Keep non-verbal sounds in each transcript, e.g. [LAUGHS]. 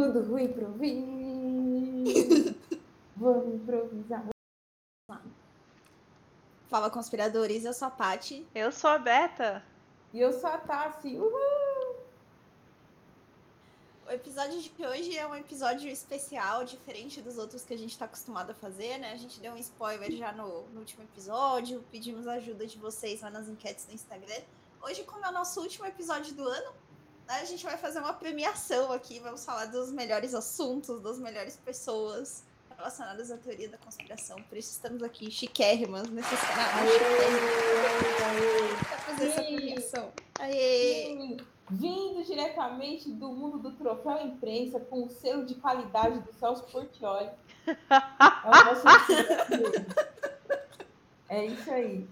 tudo improviso. [LAUGHS] Vamos improvisar. Fala, conspiradores. Eu sou a Paty. Eu sou a Beta. E eu sou a Tassi. Uhul! O episódio de hoje é um episódio especial, diferente dos outros que a gente está acostumado a fazer, né? A gente deu um spoiler já no, no, último episódio, pedimos a ajuda de vocês lá nas enquetes do Instagram. Hoje, como é o nosso último episódio do ano, a gente vai fazer uma premiação aqui, vamos falar dos melhores assuntos, das melhores pessoas relacionadas à teoria da conspiração. Por isso estamos aqui chiquérrimas nesse cenário. Para fazer essa premiação. Aê! Vindo diretamente do mundo do troféu imprensa com o selo de qualidade do Celso Portioli. [LAUGHS] É, o nosso [LAUGHS] é isso aí.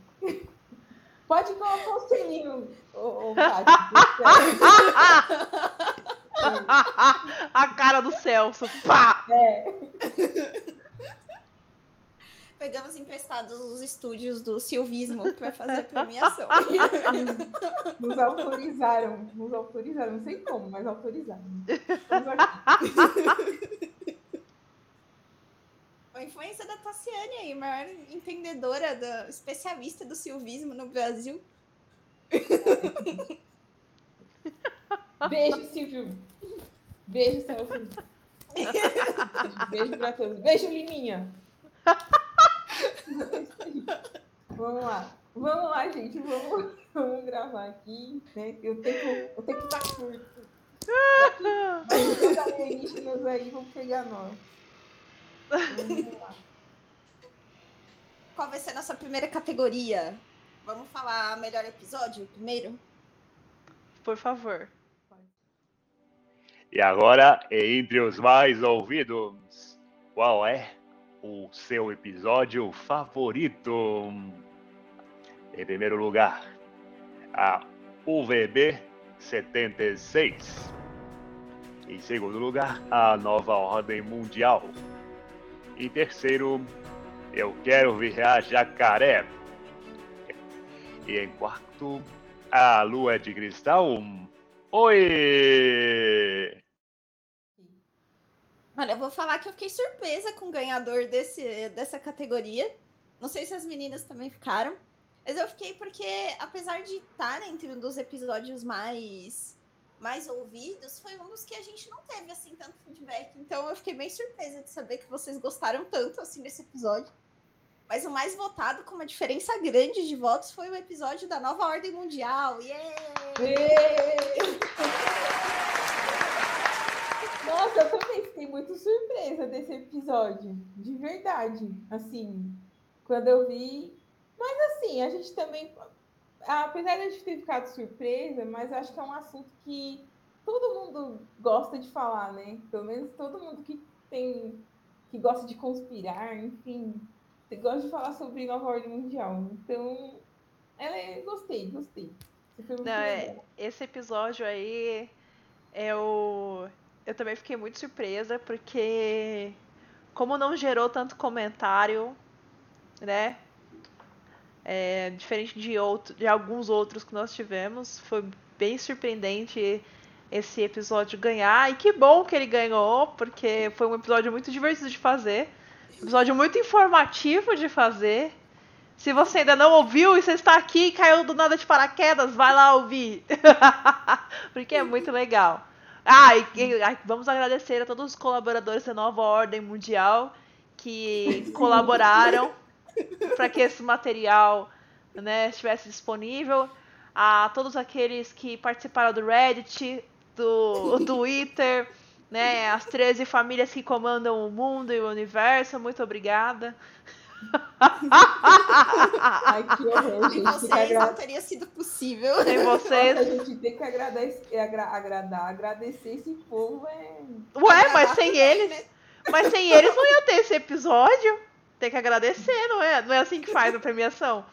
Pode colocar o selinho, ô, ô, [LAUGHS] A cara do Celso. Pá! É. Pegamos emprestados os estúdios do Silvismo para fazer a premiação. [LAUGHS] Nos autorizaram, nos autorizaram, não sei como, mas autorizaram. [LAUGHS] A influência da Tassiane aí, maior entendedora, da, especialista do silvismo no Brasil. [LAUGHS] Beijo, Silvio. Beijo, Celso. [LAUGHS] Beijo pra todos. Beijo, Liminha. Vamos lá. Vamos lá, gente. Vamos, vamos gravar aqui. Né? Eu tenho, eu tenho que estar curto. [LAUGHS] Os alienígenas aí vão pegar nós. [LAUGHS] Qual vai ser a nossa primeira categoria? Vamos falar melhor episódio primeiro? Por favor. E agora, entre os mais ouvidos, qual é o seu episódio favorito? Em primeiro lugar, a UVB 76. Em segundo lugar, a Nova Ordem Mundial. Em terceiro, Eu Quero Ver a Jacaré. E em quarto, a Lua de Cristal. Oi! Olha, eu vou falar que eu fiquei surpresa com o ganhador desse, dessa categoria. Não sei se as meninas também ficaram. Mas eu fiquei porque, apesar de estar entre um dos episódios mais mais ouvidos, foi um dos que a gente não teve assim tanto feedback. Então eu fiquei bem surpresa de saber que vocês gostaram tanto assim desse episódio. Mas o mais votado, com uma diferença grande de votos, foi o episódio da Nova Ordem Mundial. Yeah! Nossa, eu também fiquei muito surpresa desse episódio. De verdade. Assim, quando eu vi. Mas assim, a gente também. Apesar de a gente ter ficado surpresa, mas acho que é um assunto que todo mundo gosta de falar, né? Pelo menos todo mundo que tem. que gosta de conspirar, enfim gosta de falar sobre nova ordem mundial. Então, ela é, gostei, gostei. Não, é, esse episódio aí, eu, eu também fiquei muito surpresa, porque como não gerou tanto comentário, né? É, diferente de, outro, de alguns outros que nós tivemos, foi bem surpreendente esse episódio ganhar. E que bom que ele ganhou, porque foi um episódio muito divertido de fazer. Episódio muito informativo de fazer. Se você ainda não ouviu e você está aqui e caiu do nada de paraquedas, vai lá ouvir. [LAUGHS] Porque é muito legal. Ah, e, e, vamos agradecer a todos os colaboradores da Nova Ordem Mundial que colaboraram para que esse material né, estivesse disponível. A todos aqueles que participaram do Reddit, do, do Twitter né? As 13 famílias que comandam o mundo e o universo, muito obrigada. [LAUGHS] Ai, que horror, gente. Sem vocês não teria sido possível. Sem [LAUGHS] vocês. Nossa, a gente tem que agradar, agra, agradar, agradecer esse povo. É... Ué, mas sem eles. Né? Mas sem eles não ia ter esse episódio. Tem que agradecer, não é? Não é assim que faz a premiação.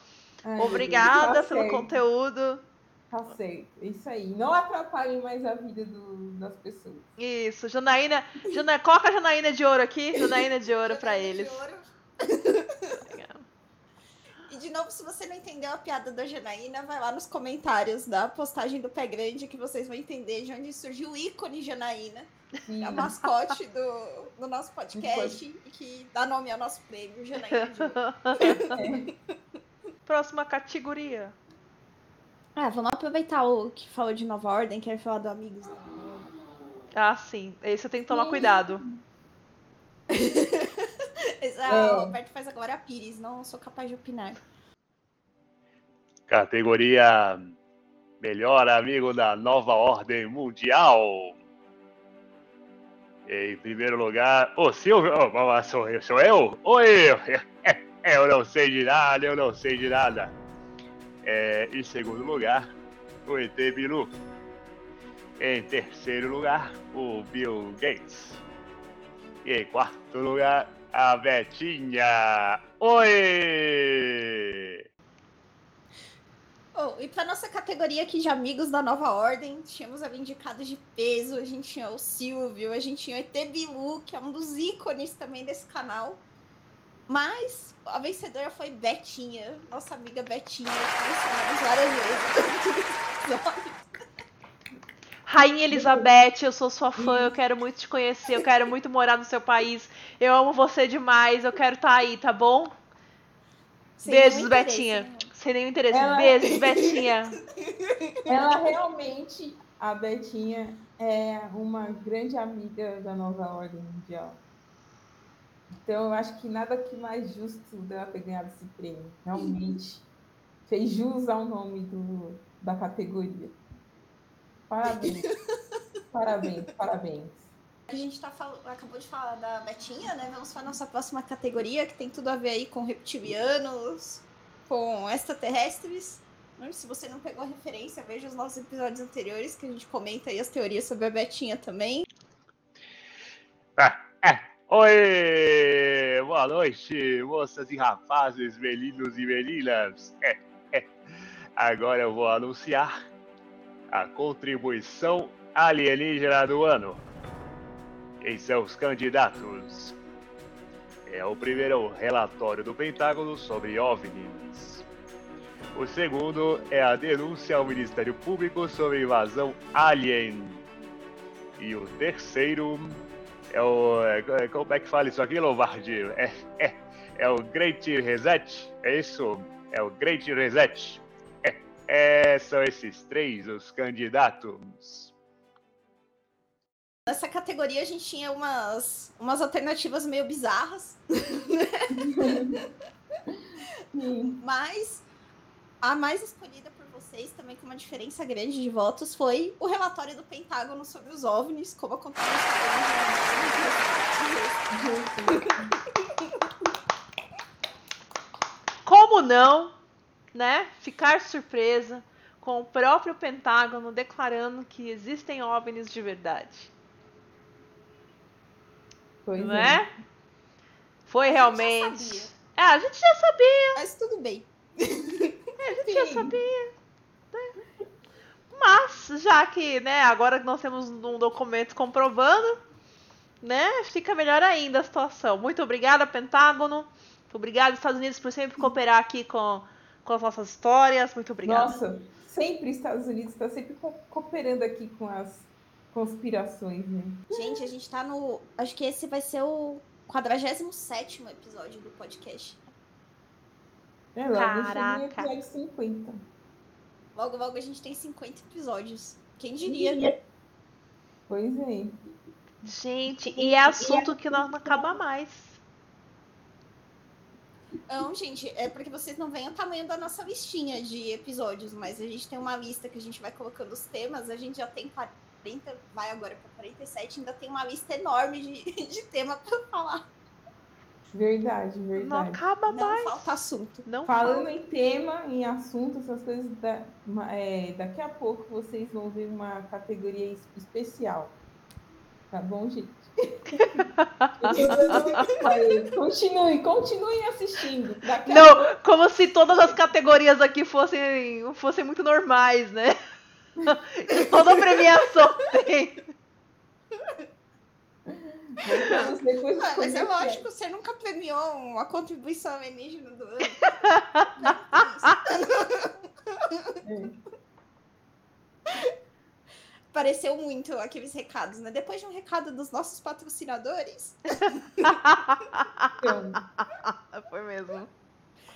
Ai, [LAUGHS] Obrigada tá pelo conteúdo. Tá certo, isso aí. Não atrapalhem mais a vida do, das pessoas. Isso, Janaína, Jana, coloca a Janaína de ouro aqui, Janaína de ouro para eles. [LAUGHS] E de novo, se você não entendeu a piada da Janaína, vai lá nos comentários da postagem do Pé Grande que vocês vão entender de onde surgiu o ícone Janaína. Sim. É a mascote do, do nosso podcast e que dá nome ao nosso prêmio, Janaína. [LAUGHS] Próxima categoria. Ah, vamos aproveitar o que falou de Nova Ordem, quero falar do Amigos. Ah, sim. Esse eu tenho que tomar Sim. cuidado. [LAUGHS] Esse- É. Ah, o Roberto faz agora a Pires, não sou capaz de opinar. Categoria Melhor Amigo da Nova Ordem Mundial. Em primeiro lugar, o Silvio. Oh, sou eu? Sou eu? Oi! [LAUGHS] Eu não sei de nada, eu não sei de nada. É, em segundo lugar, o ET Bilu. Em terceiro lugar, o Bill Gates. E em quarto lugar, a Betinha. Oi! Oh, e para nossa categoria aqui de amigos da nova ordem, tínhamos ali indicados de peso, a gente tinha o Silvio, a gente tinha o ET Bilu, que é um dos ícones também desse canal. Mas a vencedora foi Betinha, nossa amiga Betinha, que mencionamos várias vezes. [LAUGHS] Rainha Elizabeth, eu sou sua fã, eu quero muito te conhecer, eu quero muito morar no seu país. Eu amo você demais, eu quero estar aí, tá bom? Sem Beijos, Betinha. Sem nenhum interesse. Ela- Beijos, Betinha. [LAUGHS] Ela realmente, a Betinha, é uma grande amiga da nova ordem mundial. Então, eu acho que nada que mais justo dela ter ganhado esse prêmio. Realmente fez jus ao nome do, da categoria. Parabéns. [LAUGHS] parabéns, parabéns. A gente tá fal- acabou de falar da Betinha, né? Vamos para a nossa próxima categoria, que tem tudo a ver aí com reptilianos, com extraterrestres. Né? Se você não pegou a referência, veja os nossos episódios anteriores, que a gente comenta aí as teorias sobre a Betinha também. Ah, é. Oi! Boa noite, moças e rapazes, meninos e meninas. É, é. Agora eu vou anunciar a contribuição alienígena do ano. Quem são os candidatos? É o primeiro relatório do Pentágono sobre OVNIs. O segundo é a denúncia ao Ministério Público sobre invasão alien. E o terceiro é o. é, Como é que fala isso aqui, Lombardi? É, é, é o Great Reset? É isso? É o Great Reset. É, é, são esses três os candidatos. Nessa categoria a gente tinha umas, umas alternativas meio bizarras, [LAUGHS] Sim. mas a mais escolhida por vocês, também com uma diferença grande de votos, foi o relatório do Pentágono sobre os OVNIs, como aconteceu Como não, né? Ficar surpresa com o próprio Pentágono declarando que existem OVNIs de verdade. Pois não é. é? Foi A gente já realmente. sabia. É, a gente já sabia, Mas tudo bem. [LAUGHS] a gente já Sim. sabia. né? Mas, já que, né, agora que nós temos um documento comprovando, né, fica melhor ainda a situação. Muito obrigada, Pentágono. Obrigada, Estados Unidos, por sempre cooperar aqui com, com as nossas histórias. Muito obrigada. Nossa, sempre os Estados Unidos está sempre co- cooperando aqui com as conspirações, né? Gente, a gente tá no. Acho que esse vai ser o 47 episódio do podcast. É, logo chega Caraca. episódio 50. Logo, logo a gente tem 50 episódios. Quem diria, né? Pois é. Gente, e é assunto que não acaba mais. Não, gente, é porque vocês não veem o tamanho da nossa listinha de episódios, mas a gente tem uma lista que a gente vai colocando os temas, a gente já tem 40, vai agora para 47, ainda tem uma lista enorme de, [LAUGHS] de tema para falar. Verdade, Não verdade. acaba Não mais. falta assunto. Não Falando em tema, em assunto, essas coisas, da- é, daqui a pouco vocês vão ver uma categoria es- especial. Tá bom, gente? [LAUGHS] Continue, continuem assistindo. Daqui a Não, como se todas as categorias aqui fossem, fossem muito normais, né? Toda premiação tem. Ah, mas é lógico, você nunca premiou uma contribuição alienígena do ano. É. pareceu muito aqueles recados, né? Depois de um recado dos nossos patrocinadores. Foi mesmo.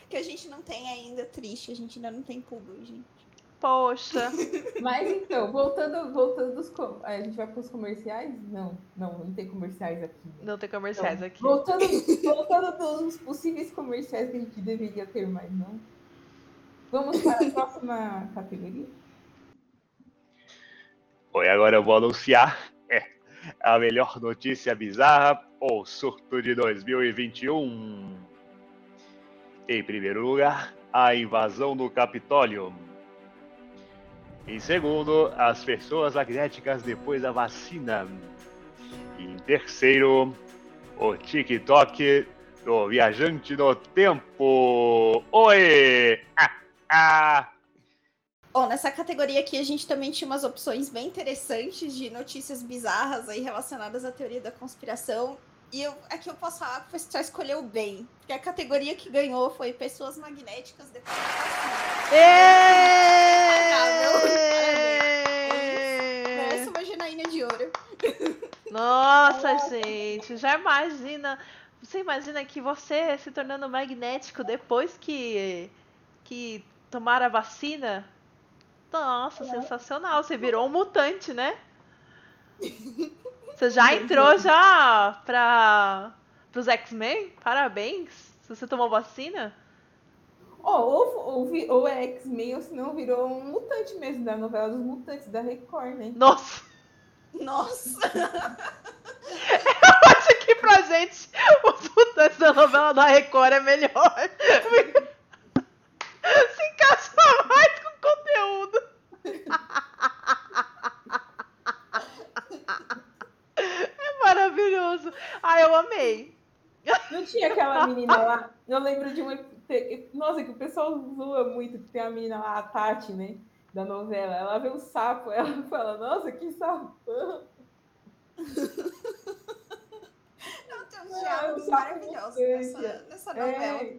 que a gente não tem ainda, triste, a gente ainda não tem público, gente. Poxa. mas então, voltando, voltando dos. A gente vai para os comerciais? Não, não, não tem comerciais aqui. Não tem comerciais Então, aqui. Voltando, voltando dos possíveis comerciais que a gente deveria ter mais, não? Vamos para a próxima categoria? Oi, agora eu vou anunciar é, a melhor notícia bizarra ou surto de 2021. Em primeiro lugar, a invasão do Capitólio. Em segundo, as pessoas magnéticas depois da vacina. Em terceiro, o TikTok do viajante no tempo. Oi! Ah, ah. Bom, nessa categoria aqui a gente também tinha umas opções bem interessantes de notícias bizarras aí relacionadas à teoria da conspiração. E eu, aqui eu posso falar que você só escolheu bem. Porque a categoria que ganhou foi pessoas magnéticas depois da vacina. Merece Êêêê! uma Janaína de ouro. Nossa, gente, já imagina. Você imagina que você se tornando magnético depois que, que tomar a vacina? Nossa, sensacional. Você virou um mutante, né? [LAUGHS] Você já entrou já para os X-Men? Parabéns. Você tomou vacina? Ó, ou, ou, ou é X-Men, ou se não virou um mutante mesmo da novela dos mutantes da Record, né? Nossa, Nossa! [LAUGHS] acho que pra gente os mutantes da novela da Record é melhor. [LAUGHS] Se encaixa mais com conteúdo. É maravilhoso. Ah, eu amei. Não tinha aquela menina lá. Eu lembro de uma. Nossa, que o pessoal zoa muito, que tem a menina lá, a Tati, né? Da novela. Ela vê um sapo, ela [LAUGHS] fala, nossa, que sapão. Não, tem uns Ah, diálogos maravilhosos nessa, nessa novela. É.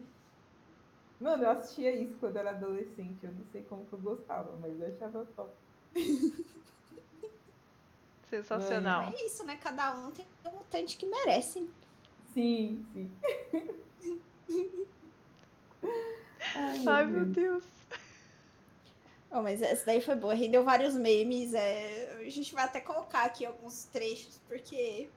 Mano, eu assistia isso quando eu era adolescente. Eu não sei como que eu gostava, mas eu achava top. Sensacional. É isso, né? Cada um tem um mutante que merece. Sim, sim. [LAUGHS] Ai, Ai, meu Deus. Bom, mas essa daí foi boa, rendeu vários memes. é, A gente vai até colocar aqui alguns trechos, porque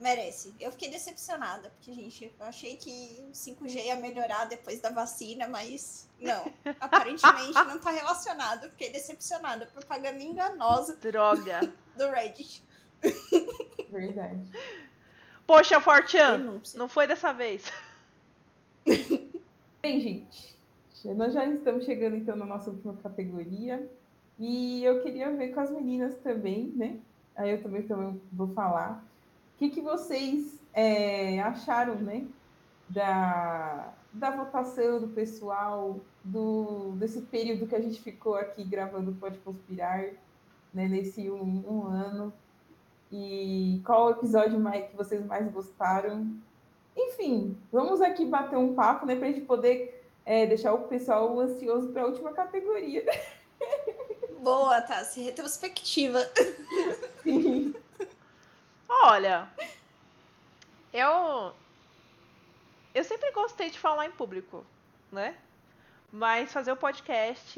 merece. Eu fiquei decepcionada, porque, gente, eu achei que o 5G ia melhorar depois da vacina, mas não. [LAUGHS] Aparentemente não tá relacionado. Fiquei decepcionada. Propaganda enganosa Droga. [LAUGHS] do Reddit. Verdade. Poxa, Fortean, Denúncia. não foi dessa vez. [LAUGHS] Bem, gente, nós já estamos chegando então na nossa última categoria. E eu queria ver com as meninas também, né? Aí eu também, também vou falar. O que, que vocês é, acharam, né? Da, da votação do pessoal, do, desse período que a gente ficou aqui gravando Pode Conspirar, né? Nesse um, um ano. E qual o episódio mais, que vocês mais gostaram? Enfim, vamos aqui bater um papo, né, para a gente poder é, deixar o pessoal ansioso para a última categoria. [LAUGHS] Boa, tá? Se retrospectiva. Olha, eu eu sempre gostei de falar em público, né? Mas fazer o podcast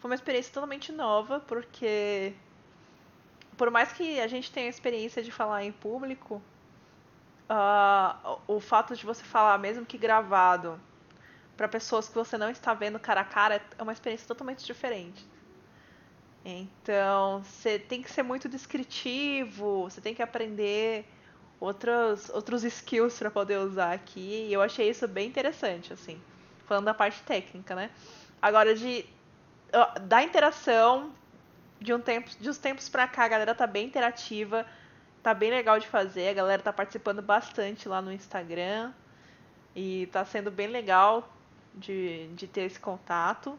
foi uma experiência totalmente nova, porque por mais que a gente tenha experiência de falar em público, ah, o fato de você falar, mesmo que gravado, para pessoas que você não está vendo cara a cara, é uma experiência totalmente diferente. Então, você tem que ser muito descritivo, você tem que aprender outros, outros skills para poder usar aqui. E eu achei isso bem interessante, assim, falando da parte técnica, né? Agora, de, ó, da interação, de, um tempo, de uns tempos pra cá, a galera tá bem interativa, tá bem legal de fazer, a galera tá participando bastante lá no Instagram. E tá sendo bem legal de, de ter esse contato.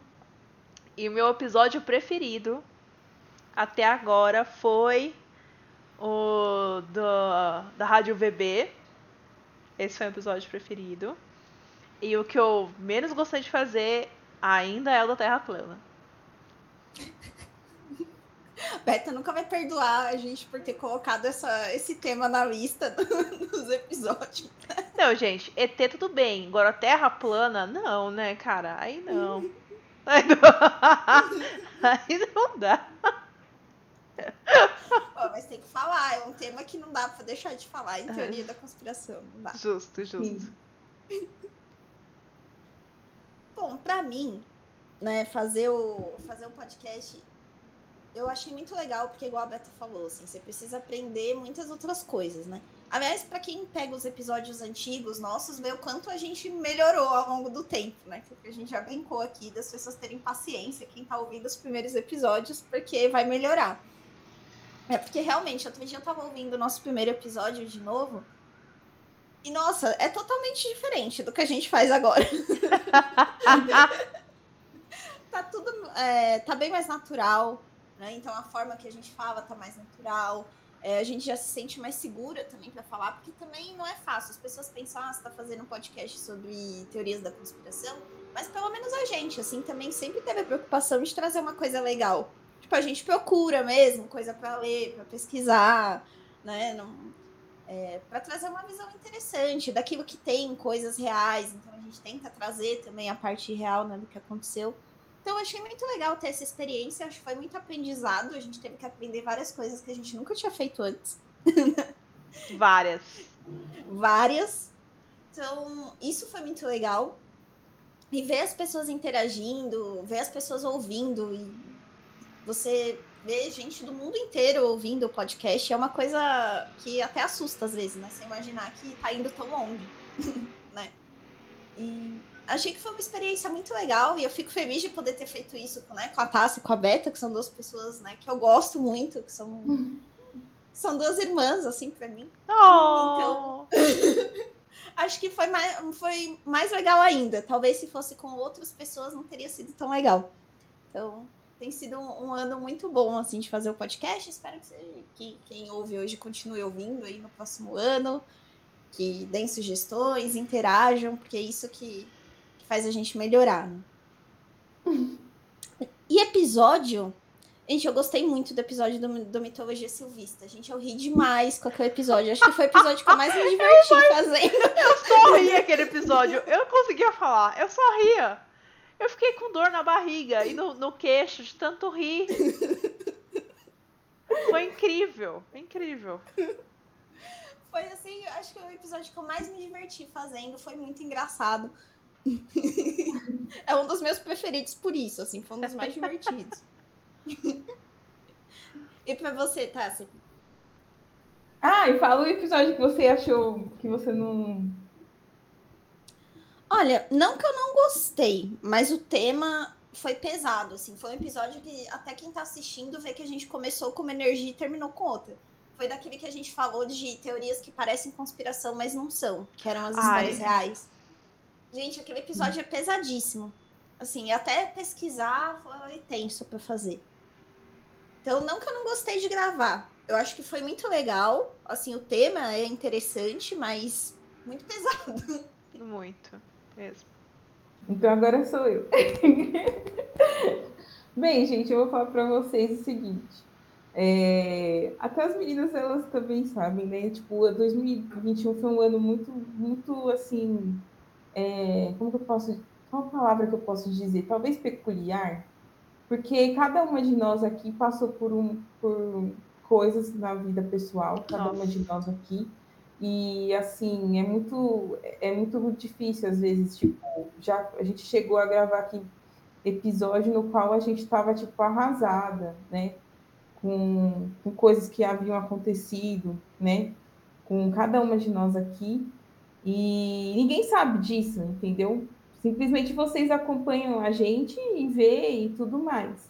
E o meu episódio preferido até agora foi o do, da Rádio VB. Esse foi o episódio preferido. E o que eu menos gostei de fazer ainda é o da Terra Plana. [LAUGHS] [LAUGHS] Beta nunca vai perdoar a gente por ter colocado essa, esse tema na lista [LAUGHS] dos episódios. Não, gente, ET tudo bem. Agora Terra plana, não, né, cara? Aí não. [LAUGHS] Aí não, Aí não dá. Pô, mas tem que falar, é um tema que não dá pra deixar de falar em teoria da conspiração. Não dá. Justo, justo. Bom, pra mim, né, fazer o, fazer o podcast eu achei muito legal, porque igual a Beta falou, assim, você precisa aprender muitas outras coisas, né? Aliás, para quem pega os episódios antigos nossos, vê o quanto a gente melhorou ao longo do tempo, né? Porque a gente já brincou aqui das pessoas terem paciência, quem tá ouvindo os primeiros episódios, porque vai melhorar. É porque realmente, outro dia eu tava ouvindo o nosso primeiro episódio de novo. E nossa, é totalmente diferente do que a gente faz agora. [LAUGHS] tá tudo. É, tá bem mais natural. Né? Então a forma que a gente fala tá mais natural. É, a gente já se sente mais segura também para falar, porque também não é fácil. As pessoas pensam, ah, você tá fazendo um podcast sobre teorias da conspiração, mas pelo menos a gente, assim, também sempre teve a preocupação de trazer uma coisa legal. Tipo, a gente procura mesmo coisa para ler, para pesquisar, né? Não, é, para trazer uma visão interessante daquilo que tem coisas reais. Então a gente tenta trazer também a parte real né, do que aconteceu. Então, eu achei muito legal ter essa experiência. Acho que foi muito aprendizado. A gente teve que aprender várias coisas que a gente nunca tinha feito antes. Várias. várias. Então, isso foi muito legal. E ver as pessoas interagindo, ver as pessoas ouvindo. E você ver gente do mundo inteiro ouvindo o podcast é uma coisa que até assusta às vezes, né? Você imaginar que tá indo tão longe, [LAUGHS] né? E achei que foi uma experiência muito legal e eu fico feliz de poder ter feito isso né, com a Tassi e com a Beta, que são duas pessoas né, que eu gosto muito, que são, são duas irmãs, assim, para mim. Oh. Então, [LAUGHS] acho que foi mais, foi mais legal ainda. Talvez se fosse com outras pessoas não teria sido tão legal. Então, tem sido um, um ano muito bom, assim, de fazer o podcast. Espero que, você, que quem ouve hoje continue ouvindo aí no próximo ano que deem sugestões, interajam, porque é isso que faz a gente melhorar. Né? E episódio. Gente, eu gostei muito do episódio do, do Mitologia Silvista. Gente, eu ri demais com aquele episódio. Acho que foi o episódio que eu mais me [LAUGHS] diverti fazendo. Eu só ria aquele episódio. Eu não conseguia falar. Eu só ria. Eu fiquei com dor na barriga e no, no queixo de tanto rir. Foi incrível. Incrível. Foi assim, acho que o episódio que eu mais me diverti fazendo. Foi muito engraçado é um dos meus preferidos por isso, assim, foi um dos mais divertidos. e pra você, Tassi? Ah, e fala o episódio que você achou que você não. Olha, não que eu não gostei, mas o tema foi pesado, assim. Foi um episódio que até quem tá assistindo vê que a gente começou com uma energia e terminou com outra. Foi daquele que a gente falou de teorias que parecem conspiração, mas não são, que eram as histórias Ai. reais. Gente, aquele episódio é pesadíssimo. Assim, até pesquisar foi tenso para fazer. Então, não que eu não gostei de gravar. Eu acho que foi muito legal. Assim, o tema é interessante, mas muito pesado. Muito, mesmo. Então agora sou eu. [LAUGHS] Bem, gente, eu vou falar para vocês o seguinte. É, até as meninas, elas também sabem, né? Tipo, 2021 foi um ano muito, muito, assim, é, como que eu posso, qual palavra que eu posso dizer? Talvez peculiar, porque cada uma de nós aqui passou por, um, por coisas na vida pessoal, cada Nossa. uma de nós aqui, e assim, é muito, é muito difícil às vezes, tipo, já a gente chegou a gravar aqui episódio no qual a gente estava tipo arrasada, né? Com, com coisas que haviam acontecido, né? Com cada uma de nós aqui. E ninguém sabe disso, entendeu? Simplesmente vocês acompanham a gente e vê e tudo mais.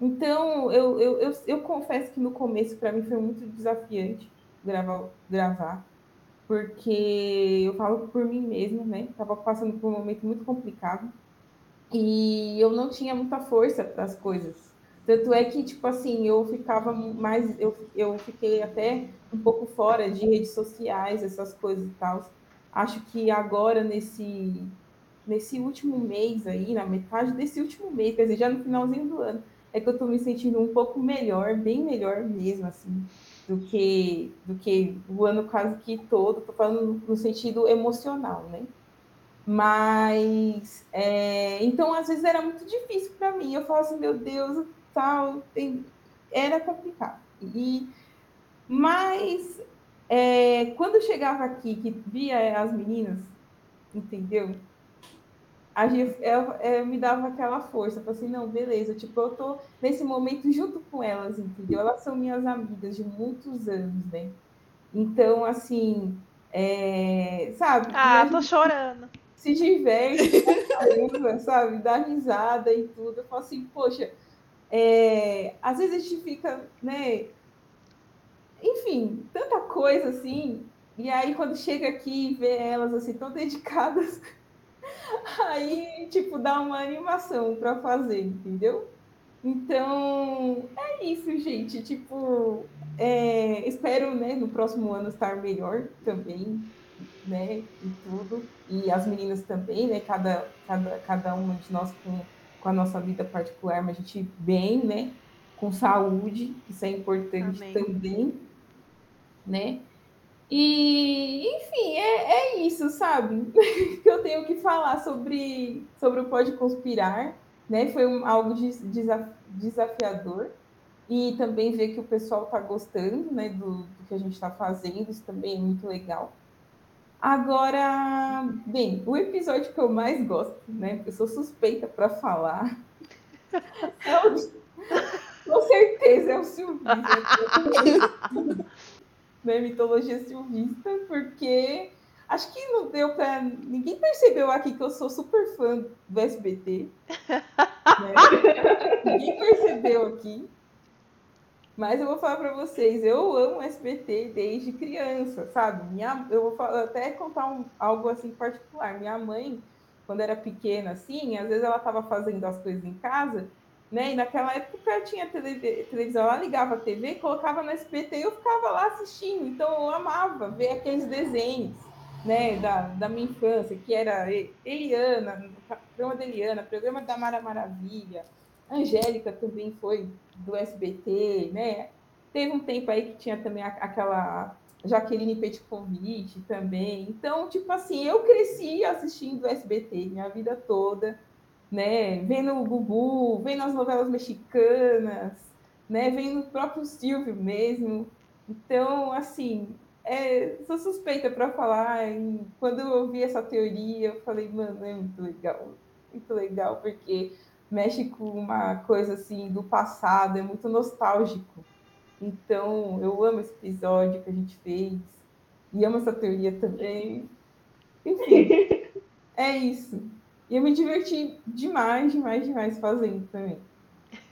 Então, eu, eu, eu, eu confesso que no começo, para mim, foi muito desafiante gravar, gravar, porque eu falo por mim mesma, né? Estava passando por um momento muito complicado e eu não tinha muita força para as coisas. Tanto é que, tipo assim, eu ficava mais. Eu, eu fiquei até um pouco fora de redes sociais, essas coisas e tal acho que agora nesse nesse último mês aí, na metade desse último mês, quer dizer, já no finalzinho do ano, é que eu tô me sentindo um pouco melhor, bem melhor mesmo, assim, do que, do que o ano quase que todo, tô falando no sentido emocional, né? Mas, é, então, às vezes era muito difícil para mim. Eu falava assim, meu Deus, tal, tem... era complicado. E, mas, é, quando eu chegava aqui, que via as meninas, entendeu? A gente, eu, eu me dava aquela força, falei assim, não, beleza, tipo, eu tô nesse momento junto com elas, entendeu? Elas são minhas amigas de muitos anos, né? Então, assim, é, sabe? Ah, tô chorando se diverte, caramba, sabe? Dá risada e tudo. Eu falo assim, poxa, é, às vezes a gente fica, né? Enfim, tanta coisa assim. E aí, quando chega aqui e vê elas assim, tão dedicadas, [LAUGHS] aí, tipo, dá uma animação para fazer, entendeu? Então, é isso, gente. Tipo, é, espero, né, no próximo ano estar melhor também né, e tudo, e as meninas também, né, cada, cada, cada uma de nós com, com a nossa vida particular, mas a gente bem, né, com saúde, isso é importante Amém. também, né, e, enfim, é, é isso, sabe, que [LAUGHS] eu tenho que falar sobre, sobre o Pode Conspirar, né, foi um, algo desafiador, e também ver que o pessoal está gostando, né, do, do que a gente está fazendo, isso também é muito legal. Agora, bem, o episódio que eu mais gosto, né? Eu sou suspeita para falar. [LAUGHS] É o, com certeza é o Silvista. [LAUGHS] né? Mitologia Silvista, porque acho que não deu para. Ninguém percebeu aqui que eu sou super fã do SBT. Né? [LAUGHS] Ninguém percebeu aqui. Mas eu vou falar para vocês, eu amo SBT desde criança, sabe? Minha, eu vou falar, até contar um, algo assim particular. Minha mãe, quando era pequena, assim, às vezes ela estava fazendo as coisas em casa, né? E naquela época tinha televisão, ela ligava a TV, colocava no SBT e eu ficava lá assistindo. Então eu amava ver aqueles desenhos, né? Da, da minha infância, que era Eliana, programa da Eliana, programa da Mara Maravilha. Angélica também foi do SBT, né? Teve um tempo aí que tinha também aquela Jaqueline Petkovic também. Então, tipo assim, eu cresci assistindo o SBT minha vida toda, né? Vendo o Gugu, vendo as novelas mexicanas, né? Vendo o próprio Silvio mesmo. Então, assim, é, sou suspeita para falar. E quando eu ouvi essa teoria, eu falei, mano, é muito legal. Muito legal, porque mexe com uma coisa assim do passado, é muito nostálgico. Então, eu amo esse episódio que a gente fez e amo essa teoria também. Enfim, [LAUGHS] é isso. E eu me diverti demais, demais, demais fazendo também,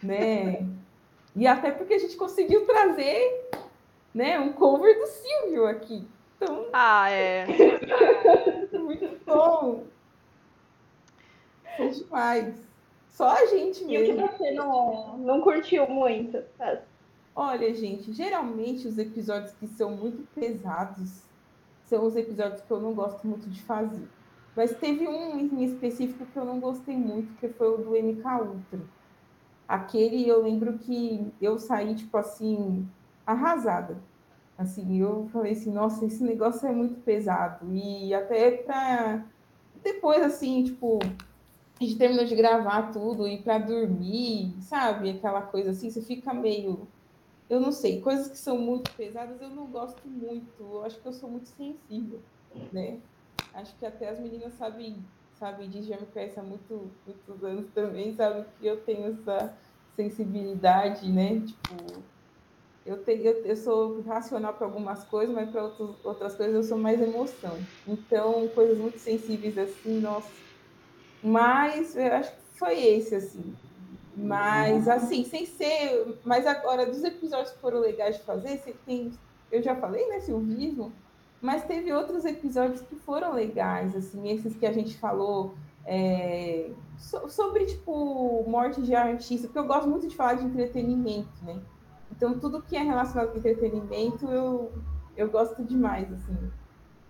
né? E até porque a gente conseguiu trazer, né, um cover do Silvio aqui. Então, ah, é. [LAUGHS] muito bom. É demais. Só a gente mesmo. E o que você não, não curtiu muito? Olha, gente, geralmente os episódios que são muito pesados são os episódios que eu não gosto muito de fazer. Mas teve um em específico que eu não gostei muito, que foi o do MK Ultra. Aquele eu lembro que eu saí, tipo assim, arrasada. Assim, eu falei assim, nossa, esse negócio é muito pesado. E até para depois, assim, tipo, a gente terminou de gravar tudo e para dormir, sabe? Aquela coisa assim, você fica meio. Eu não sei, coisas que são muito pesadas eu não gosto muito. Eu acho que eu sou muito sensível, né? Acho que até as meninas sabem, sabem disso, já me conhecem há muito, muitos anos também, sabem que eu tenho essa sensibilidade, né? Tipo, eu, tenho, eu, eu sou racional para algumas coisas, mas para outras coisas eu sou mais emoção. Então, coisas muito sensíveis assim, nossa mas eu acho que foi esse, assim. Mas, assim, sem ser. Mas agora, dos episódios que foram legais de fazer, você tem. Eu já falei, né, Silvismo, mas teve outros episódios que foram legais, assim, esses que a gente falou é, so, sobre, tipo, morte de artista, porque eu gosto muito de falar de entretenimento, né? Então, tudo que é relacionado com entretenimento, eu, eu gosto demais, assim.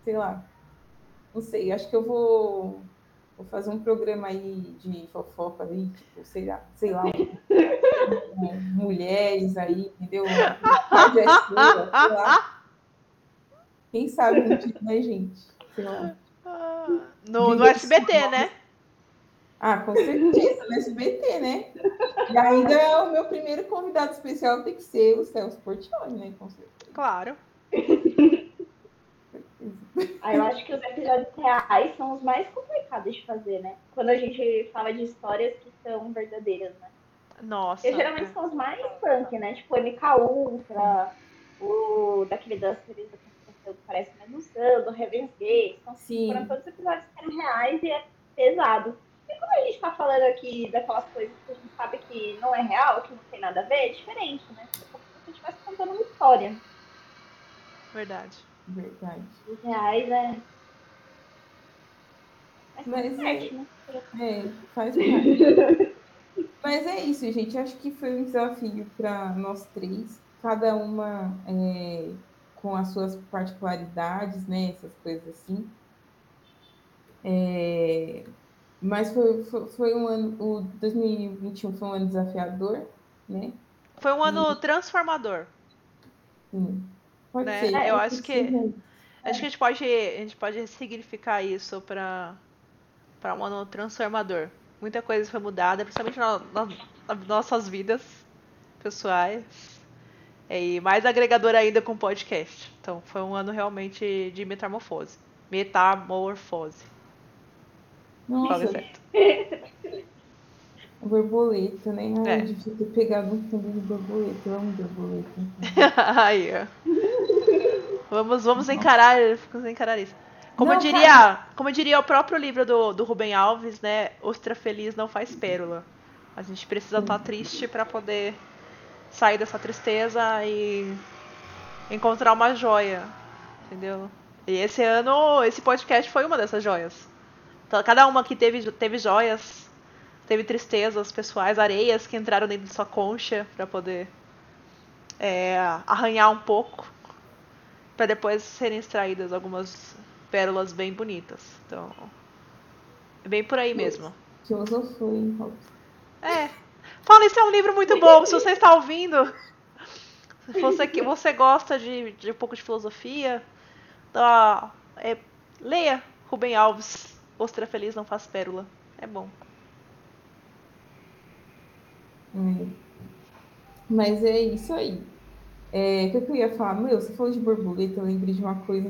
Sei lá. Não sei, acho que eu vou Vou fazer um programa aí de fofoca aí, tipo, sei lá, sei lá. [LAUGHS] mulheres aí, entendeu? Lá. Quem sabe no dia, né, gente? Sei lá. No, no SBT, né? Ah, com certeza, no SBT, né? E ainda o meu primeiro convidado especial tem que ser o Celso Portioli, né? Com certeza. Claro. [LAUGHS] Ah, eu acho que os episódios reais são os mais complicados de fazer, né? Quando a gente fala de histórias que são verdadeiras, né? Nossa. Porque geralmente são os mais punk, né? Tipo o MK Ultra, o daquele das series Parece Menos do Heaven's Gate. Então, Sim. foram todos os episódios que eram reais e é pesado. E quando a gente tá falando aqui daquelas coisas que a gente sabe que não é real, que não tem nada a ver, é diferente, né? É como se você estivesse contando uma história. Verdade. Verdade. Os reais é. Mas, Mas parte, né? É, faz parte. [LAUGHS] Mas é isso, gente. Acho que foi um desafio para nós três, cada uma é, com as suas particularidades, né? Essas coisas assim. É, mas foi, foi, foi um ano, o 2021 foi um ano desafiador, né? Foi um ano transformador. Sim. Pode Né? ser. Eu pode acho que- ser. Acho que a gente pode, a gente pode ressignificar isso para para um ano transformador. Muita coisa foi mudada, principalmente na, na- nas nossas vidas pessoais. E mais agregador ainda com o podcast. Então foi um ano realmente de metamorfose. Metamorfose. Nossa, Fala certo. [LAUGHS] borboleta, né? Ai, É. eu devia ter pegado um fundo de borboleta. Eu amo borboleta. [LAUGHS] Aí, ó. Vamos, vamos encarar, vamos encarar isso. Como Não, eu diria, como diria o próprio livro do, do Rubem Alves, né? Ostra feliz não faz pérola. A gente precisa estar triste para poder sair dessa tristeza e encontrar uma joia, entendeu? E esse ano, esse podcast foi uma dessas joias. Então, cada uma aqui teve, teve joias, teve tristezas pessoais, areias que entraram dentro de sua concha para poder é, arranhar um pouco para depois serem extraídas algumas pérolas bem bonitas. Então, é bem por aí mesmo. Hein, Robson? É. Fala, isso é um livro muito bom. Se você está ouvindo, [LAUGHS] se você, que você gosta de, de um pouco de filosofia, tá, é, leia Rubem Alves. Ostra Feliz não faz pérola. É bom. É. Mas é isso aí. É, o que eu ia falar? Meu, você falou de borboleta, eu lembrei de uma coisa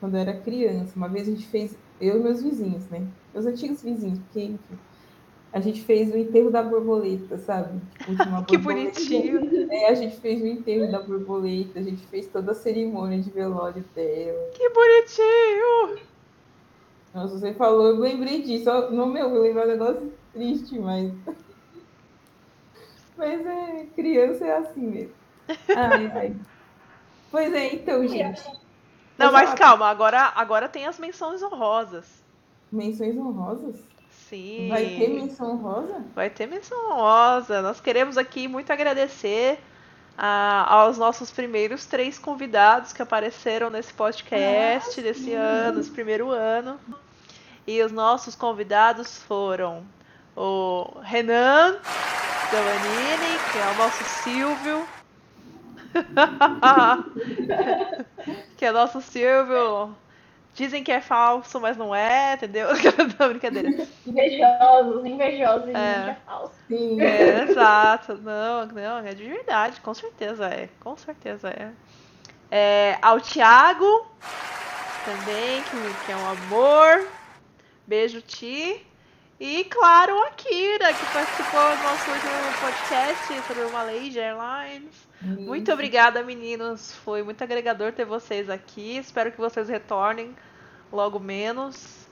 quando eu era criança. Uma vez a gente fez, eu e meus vizinhos, né? Meus antigos vizinhos, porque, enfim, a gente fez o enterro da borboleta, sabe? Tipo, [LAUGHS] Que borboleta. bonitinho. [LAUGHS] É, a gente fez o enterro da borboleta, a gente fez toda a cerimônia de velório dela. Que bonitinho. Nossa, você falou, eu lembrei disso. No meu, eu lembrei um negócio triste, mas. [LAUGHS] Mas é, criança é assim mesmo. Ai, ai. Pois é, então, gente. Não, Mas, ó, calma. Agora, agora tem as menções honrosas. Menções honrosas? Sim. Vai ter menção honrosa? Vai ter menção honrosa. Nós queremos aqui muito agradecer a- aos nossos primeiros três convidados que apareceram nesse podcast Ah, desse ano, esse primeiro ano. E os nossos convidados foram o Renan Gavanini, que é o nosso Silvio. [LAUGHS] que é o nosso Silvio. Dizem que é falso, mas não é, entendeu? [LAUGHS] Não, brincadeira. Invejosos, invejosos, É. é. é falso. Sim. É, exato. Não, não, é de verdade, com certeza é. Com certeza é. É, ao Thiago, também, que, que é um amor. Beijo, Ti. E, claro, a Kira, que participou do nosso último podcast sobre o Malaysia Airlines. Muito obrigada, meninos. Foi muito agregador ter vocês aqui. Espero que vocês retornem logo menos.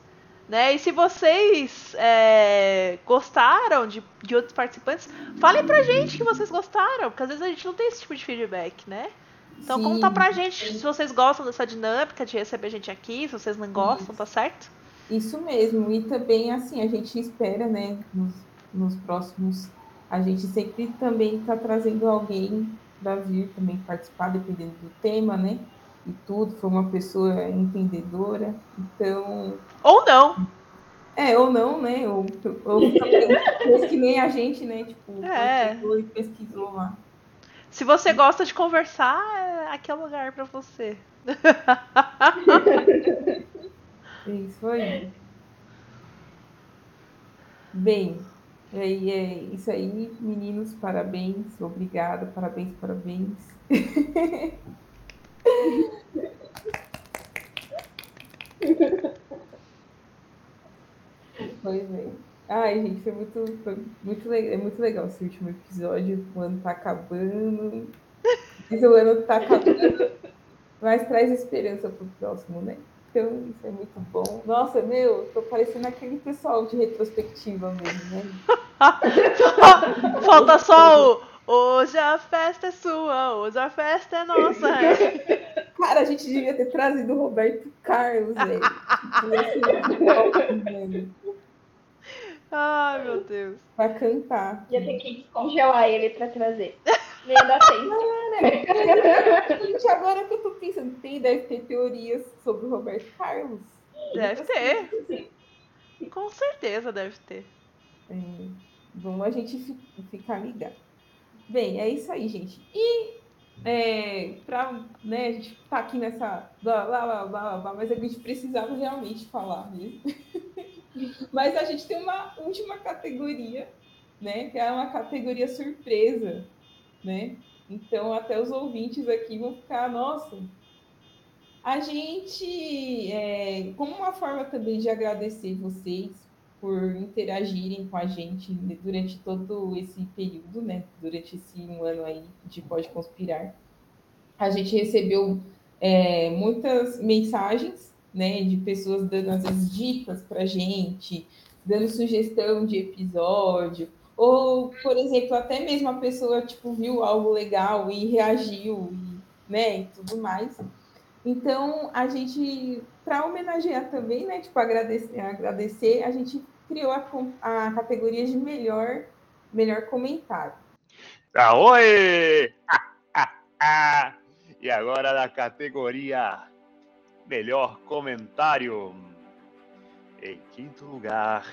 Né? E se vocês é, gostaram de, de outros participantes, falem pra gente que vocês gostaram, porque às vezes a gente não tem esse tipo de feedback, né? Então Sim. conta pra gente se vocês gostam dessa dinâmica de receber gente aqui, se vocês não gostam, Isso. tá certo? Isso mesmo. E também, assim, a gente espera, né, nos, nos próximos. A gente sempre também está trazendo alguém para vir também participar, dependendo do tema, né? E tudo. Foi uma pessoa entendedora. Então, Ou não. É, ou não, né? Ou, ou também que nem a gente, né? Tipo, É. pegou e pesquisou lá. Se você gosta de conversar, é- aqui é o lugar pra você. [LAUGHS] É isso aí. Bem, aí é isso aí, meninos, parabéns, obrigada, parabéns, parabéns. [LAUGHS] Pois é. Ai, gente, foi muito, foi muito, é muito legal esse último episódio. O ano tá acabando. Mas o ano tá acabando, [LAUGHS] mas traz esperança pro próximo, né? Então, isso é muito bom. Nossa, meu, tô parecendo aquele pessoal de retrospectiva mesmo, né? [LAUGHS] Falta só o. Hoje a festa é sua, hoje a festa é nossa. Cara, a gente devia ter trazido o Roberto Carlos, velho. [LAUGHS] Ia ser muito top, velho, Ai, meu Deus. Pra cantar. Ia ter que descongelar ele pra trazer. Não ia dar tempo. Gente, agora que eu tô pensando, tem, deve ter teorias sobre o Roberto Carlos. Deve ter. Com certeza deve ter. É, bom a gente fi- ficar ligado. Bem, é isso aí, gente. E é, pra, né, a gente tá aqui nessa. Blá, blá, blá, blá, blá, mas a gente precisava realmente falar mesmo. [LAUGHS] mas a gente tem uma última categoria, né? Que é uma categoria surpresa, né? Então até os ouvintes aqui vão ficar, nossa. A gente, é, como uma forma também de agradecer vocês por interagirem com a gente durante todo esse período, né? Durante esse um ano aí de Pode Conspirar. A gente recebeu é, muitas mensagens, né? De pessoas dando às vezes dicas pra gente, dando sugestão de episódio, ou, por exemplo, até mesmo a pessoa tipo viu algo legal e reagiu, né? E tudo mais. Então, a gente, para homenagear também, né? Tipo, agradecer, agradecer a gente criou a, a categoria de melhor, melhor comentário. Tá, oi! Ah, ah, ah. E agora na categoria Melhor Comentário. Em quinto lugar,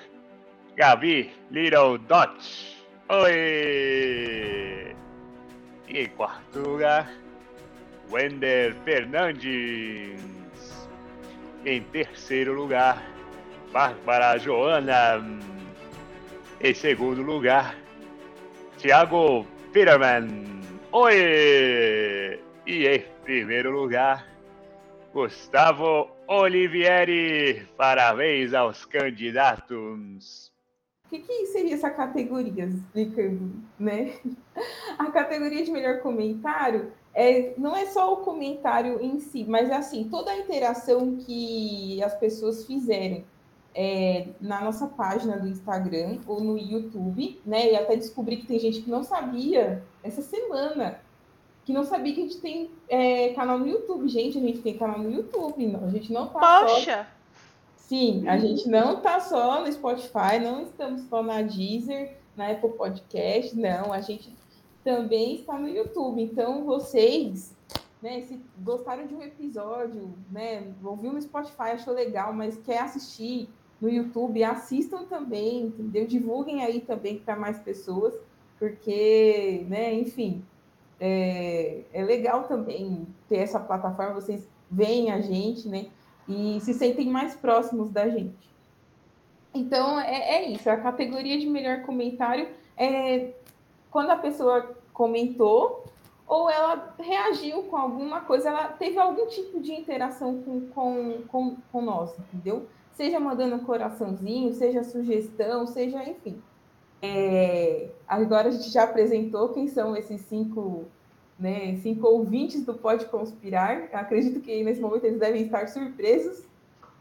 Gabi Little Dot. Oi! E em quarto lugar, Wender Fernandes. Em terceiro lugar, Bárbara Joana. Em segundo lugar, Thiago Peterman. Oi! E em primeiro lugar, Gustavo Olivieri. Parabéns aos candidatos. O que, que seria essa categoria, explicando, né? A categoria de melhor comentário é, não é só o comentário em si, mas assim, toda a interação que as pessoas fizerem é, na nossa página do Instagram ou no YouTube, né? E até descobri que tem gente que não sabia essa semana, que não sabia que a gente tem é, canal no YouTube. Gente, a gente tem canal no YouTube, não, a gente não tá só Poxa! Sim, a gente não tá só no Spotify, não estamos só na Deezer, na Apple Podcast, não, a gente também está no YouTube. Então, vocês, né, se gostaram de um episódio, né, ouviu no Spotify, achou legal, mas quer assistir no YouTube, assistam também, entendeu? Divulguem aí também para mais pessoas, porque, né, enfim, é, é legal também ter essa plataforma, vocês veem a gente, né? e se sentem mais próximos da gente. Então, é, é isso. A categoria de melhor comentário é quando a pessoa comentou ou ela reagiu com alguma coisa, ela teve algum tipo de interação com, com, com, com nós, entendeu? Seja mandando um coraçãozinho, seja sugestão, seja, enfim. É, agora a gente já apresentou quem são esses cinco, né, cinco ouvintes do Pode Conspirar. Eu acredito que nesse momento eles devem estar surpresos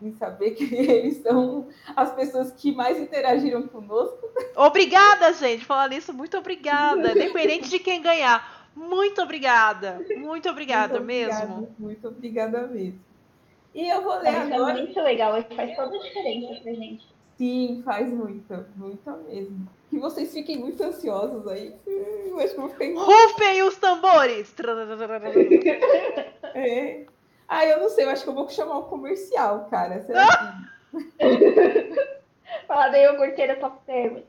em saber que [LAUGHS] eles são as pessoas que mais interagiram conosco. Obrigada, gente. Falar nisso, muito obrigada. [LAUGHS] Independente de quem ganhar. Muito obrigada. Muito obrigada Muito mesmo. Muito obrigada mesmo. E eu vou ler é agora. muito legal, faz toda a diferença pra gente. Sim, faz muito, muito mesmo. Que vocês fiquem muito ansiosos aí. Eu acho que eu vou ficar em... Rufem os tambores. É. Ah, eu não sei, eu acho que eu vou chamar o comercial, cara. Será que... falar da iogurteira top term.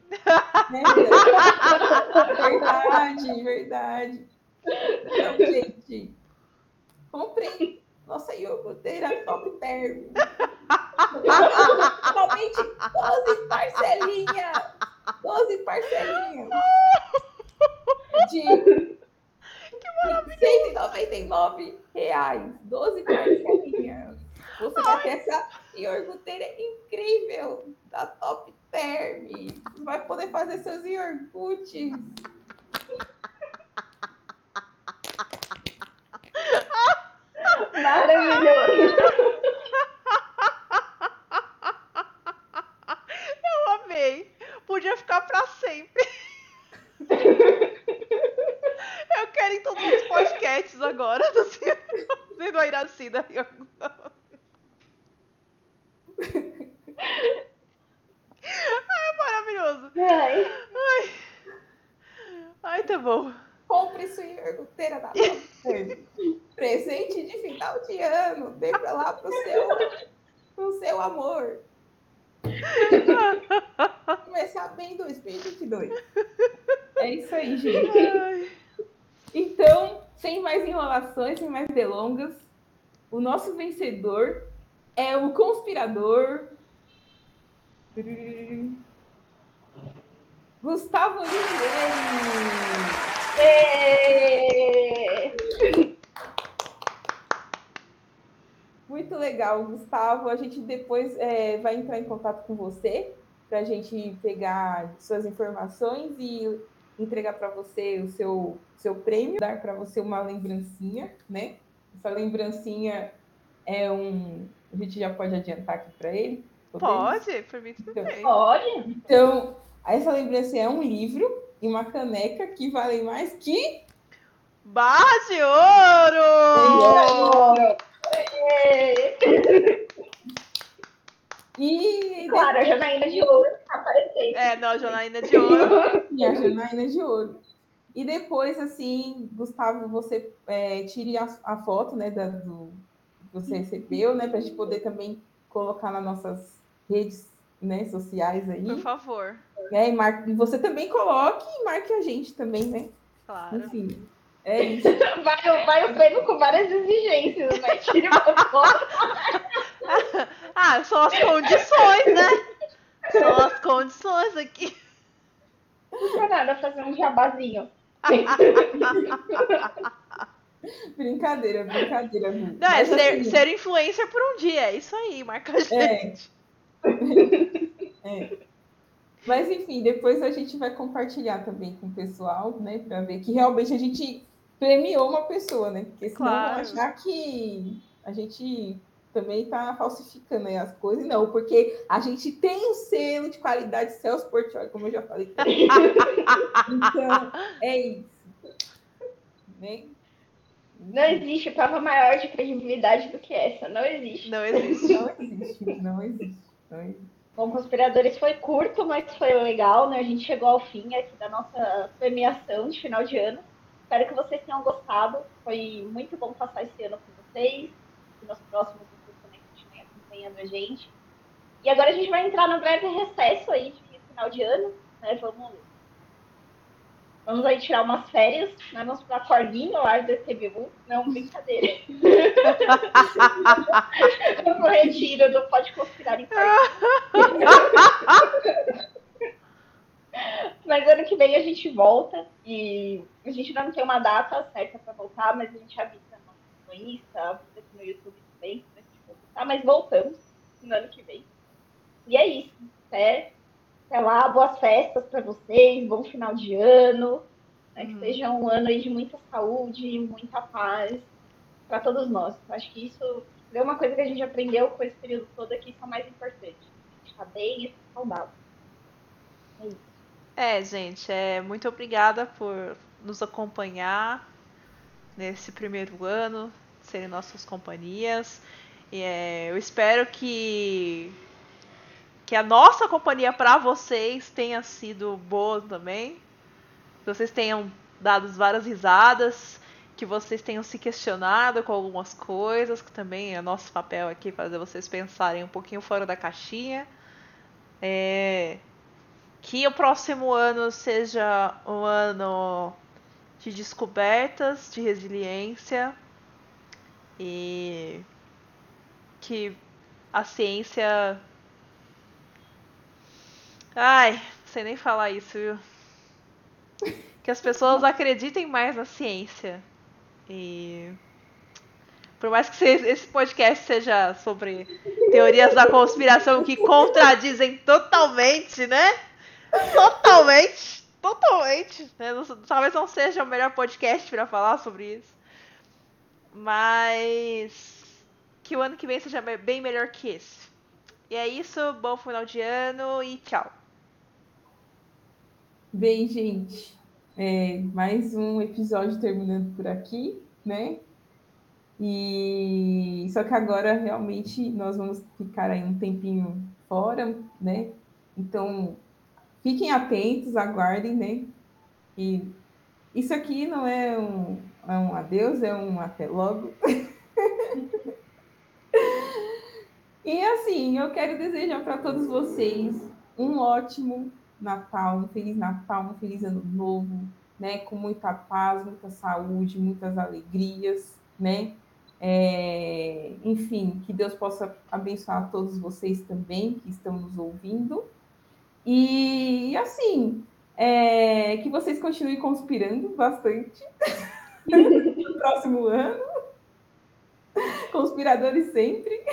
verdade, verdade. Então, gente, comprei nossa iogurteira top term. Somente 12 parcelinhas. 12 parcelinhas. De 199 reais. 12 parcelinhas. Você vai ter essa iogurteira incrível da Top Term. Você vai poder fazer seus iogurtes. Maravilhoso. Eu amei. Podia ficar pra sempre. [LAUGHS] Eu quero em todos os podcasts agora. Tô sendo a Iracida. Ai, maravilhoso. Ai. Ai. Ai, tá bom. Compre sua iogurteira da Top Term. Presente de final de ano. Dê pra lá pro seu, pro seu amor. Começar bem 2022. É isso aí, gente. Ai. Então, sem enrolações, sem mais delongas, o nosso vencedor é o conspirador. Gustavo Oliveira. Muito legal, Gustavo. A gente depois é, vai entrar em contato com você para a gente pegar suas informações e entregar para você o seu, seu prêmio, dar para você uma lembrancinha, né? Essa lembrancinha é um. A gente já pode adiantar aqui para ele? Podemos? Pode, por mim tudo bem. Pode? Então, essa lembrancinha é um livro e uma caneca que valem mais que. Barra de ouro! Ê! [LAUGHS] E Claro, a Janaína de ouro aparecendo. É, não, Janaína de ouro. E a Janaína de ouro. E depois, assim, Gustavo, você é, tire a, a foto, né, da, do que você recebeu, né, para a gente poder também colocar nas nossas redes, né, sociais aí. Por favor. Né, e, mar... e você também coloque e marque a gente também, né? Claro. Enfim, é isso. [LAUGHS] Vai, o- vai o prêmio com várias exigências, né? Tire uma foto. [LAUGHS] Ah, são as condições, né? São as condições aqui. Não custa nada fazer um jabazinho. [LAUGHS] Brincadeira, brincadeira. Não, é ser, assim, ser influencer por um dia. É isso aí, marca a gente. [LAUGHS] É. Mas enfim, depois a gente vai compartilhar também com o pessoal, né? Para ver que realmente a gente premiou uma pessoa, né? Porque senão Claro. vão achar que a gente também tá falsificando aí as coisas. Não, porque a gente tem o selo de qualidade Celso Portioli, como eu já falei. [LAUGHS] então, é isso. Né? Não existe prova maior de credibilidade do que essa. Não existe. Não existe. Não existe, não existe. Não existe. Bom, Conspiradores foi curto, mas foi legal, né? A gente chegou ao fim aqui da nossa premiação de final de ano. Espero que vocês tenham gostado. Foi muito bom passar esse ano com vocês. E nos próximos acompanhando a gente. E agora a gente vai entrar no breve recesso aí de final de ano. Né? Vamos, vamos aí tirar umas férias. Né? Vamos para Corguinho lá do TBU. Não, brincadeira. [LAUGHS] Vamos retiro do Pode Conspirar em. [LAUGHS] Mas ano que vem a gente volta e a gente ainda não tem uma data certa para voltar, mas a gente avisa no Insta, avisa aqui no YouTube também, voltar, mas voltamos no ano que vem. E é isso. Até, até lá, boas festas para vocês, bom final de ano. né, Que Uhum. seja um ano aí de muita saúde, muita paz para todos nós. Acho que isso é uma coisa que a gente aprendeu com esse período todo aqui, isso é o mais importante. A gente estar bem e saudável. É isso. É, gente, é, muito obrigada por nos acompanhar nesse primeiro ano, serem nossas companhias. E, é, eu espero que, que a nossa companhia para vocês tenha sido boa também. Que vocês tenham dado várias risadas, que vocês tenham se questionado com algumas coisas, que também é nosso papel aqui fazer vocês pensarem um pouquinho fora da caixinha. É, que o próximo ano seja um ano de descobertas, de resiliência e que a ciência. Ai, não sei nem falar isso, viu? Que as pessoas [LAUGHS] acreditem mais na ciência. E. Por mais que esse podcast seja sobre teorias da conspiração que contradizem totalmente, né? Totalmente! Totalmente! Né? Talvez não seja o melhor podcast para falar sobre isso. Mas que o ano que vem seja bem melhor que esse. E é isso, bom final de ano e tchau. Bem, gente, é, mais um episódio terminando por aqui, né? E só que agora realmente nós vamos ficar aí um tempinho fora, né? Então fiquem atentos, aguardem, né? E isso aqui não é um, é um adeus, é um até logo. [LAUGHS] E assim, eu quero desejar para todos vocês um ótimo Natal, um feliz Natal, um feliz ano novo, né? Com muita paz, muita saúde, muitas alegrias, né? É, enfim, que Deus possa abençoar todos vocês também que estão nos ouvindo. E assim, é, que vocês continuem conspirando bastante [LAUGHS] no próximo ano. Conspiradores sempre.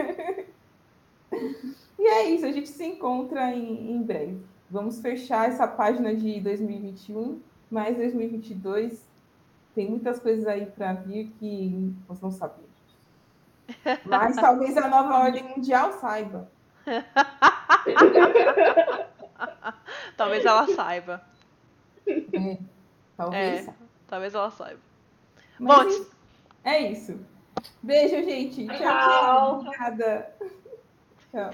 [LAUGHS] e é isso, a gente se encontra em, em breve. Vamos fechar essa página de 2021, mas 2022 tem muitas coisas aí para vir que nós não sabemos. [LAUGHS] Mas talvez a nova ordem mundial saiba. [LAUGHS] talvez ela saiba. É, talvez. É, talvez ela saiba. Mas Bom, é isso. Beijo, gente. Tchau, tchau. Obrigada. Tchau.